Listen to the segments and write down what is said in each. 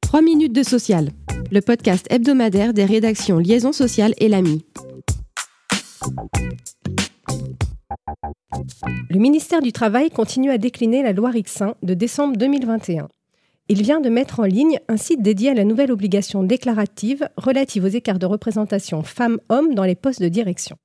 3 minutes de social, le podcast hebdomadaire des rédactions Liaison sociale et l'AMI. Le ministère du Travail continue à décliner la loi Rixin de décembre 2021. Il vient de mettre en ligne un site dédié à la nouvelle obligation déclarative relative aux écarts de représentation femmes-hommes dans les postes de direction.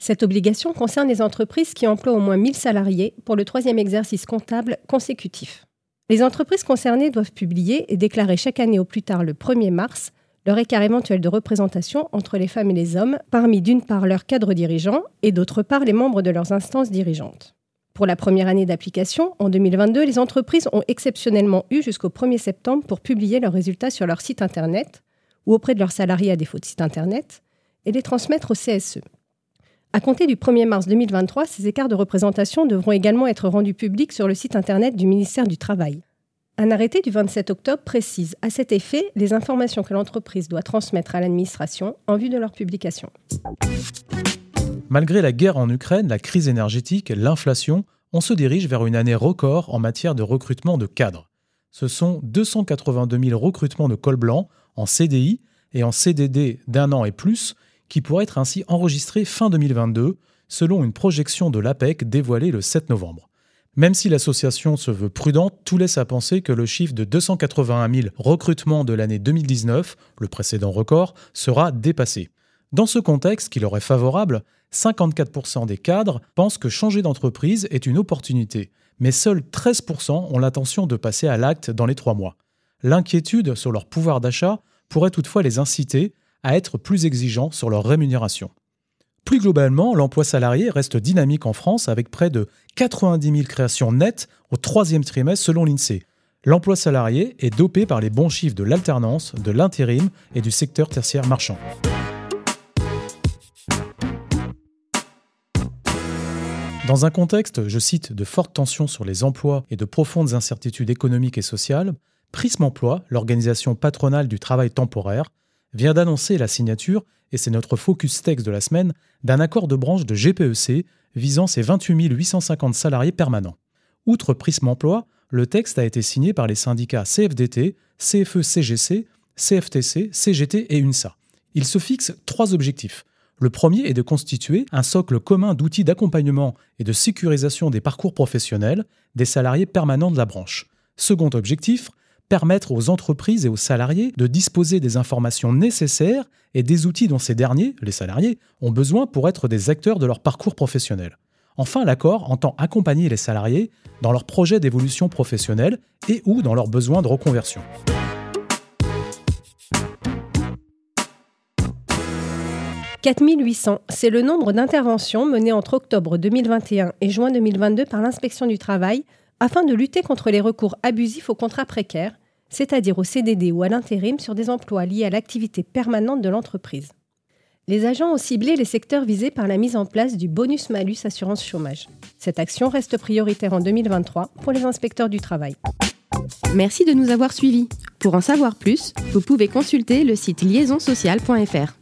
Cette obligation concerne les entreprises qui emploient au moins 1000 salariés pour le troisième exercice comptable consécutif. Les entreprises concernées doivent publier et déclarer chaque année au plus tard le 1er mars leur écart éventuel de représentation entre les femmes et les hommes, parmi d'une part leurs cadres dirigeants et d'autre part les membres de leurs instances dirigeantes. Pour la première année d'application, en 2022, les entreprises ont exceptionnellement eu jusqu'au 1er septembre pour publier leurs résultats sur leur site Internet ou auprès de leurs salariés à défaut de site Internet et les transmettre au CSE. À compter du 1er mars 2023, ces écarts de représentation devront également être rendus publics sur le site Internet du ministère du Travail. Un arrêté du 27 octobre précise à cet effet les informations que l'entreprise doit transmettre à l'administration en vue de leur publication. Malgré la guerre en Ukraine, la crise énergétique, l'inflation, on se dirige vers une année record en matière de recrutement de cadres. Ce sont 282 000 recrutements de col blanc en CDI et en CDD d'un an et plus qui pourrait être ainsi enregistré fin 2022, selon une projection de l'APEC dévoilée le 7 novembre. Même si l'association se veut prudente, tout laisse à penser que le chiffre de 281 000 recrutements de l'année 2019, le précédent record, sera dépassé. Dans ce contexte qui leur est favorable, 54% des cadres pensent que changer d'entreprise est une opportunité, mais seuls 13% ont l'intention de passer à l'acte dans les trois mois. L'inquiétude sur leur pouvoir d'achat pourrait toutefois les inciter à être plus exigeants sur leur rémunération. Plus globalement, l'emploi salarié reste dynamique en France avec près de 90 000 créations nettes au troisième trimestre selon l'INSEE. L'emploi salarié est dopé par les bons chiffres de l'alternance, de l'intérim et du secteur tertiaire marchand. Dans un contexte, je cite, de fortes tensions sur les emplois et de profondes incertitudes économiques et sociales, Prisme Emploi, l'organisation patronale du travail temporaire, vient d'annoncer la signature, et c'est notre focus texte de la semaine, d'un accord de branche de GPEC visant ses 28 850 salariés permanents. Outre Prisme Emploi, le texte a été signé par les syndicats CFDT, CFE-CGC, CFTC, CGT et UNSA. Il se fixe trois objectifs. Le premier est de constituer un socle commun d'outils d'accompagnement et de sécurisation des parcours professionnels des salariés permanents de la branche. Second objectif, permettre aux entreprises et aux salariés de disposer des informations nécessaires et des outils dont ces derniers, les salariés, ont besoin pour être des acteurs de leur parcours professionnel. Enfin, l'accord entend accompagner les salariés dans leurs projets d'évolution professionnelle et ou dans leurs besoins de reconversion. « 4800, c'est le nombre d'interventions menées entre octobre 2021 et juin 2022 par l'inspection du travail afin de lutter contre les recours abusifs aux contrats précaires c'est-à-dire au CDD ou à l'intérim sur des emplois liés à l'activité permanente de l'entreprise. Les agents ont ciblé les secteurs visés par la mise en place du bonus-malus assurance chômage. Cette action reste prioritaire en 2023 pour les inspecteurs du travail. Merci de nous avoir suivis. Pour en savoir plus, vous pouvez consulter le site liaisonsocial.fr.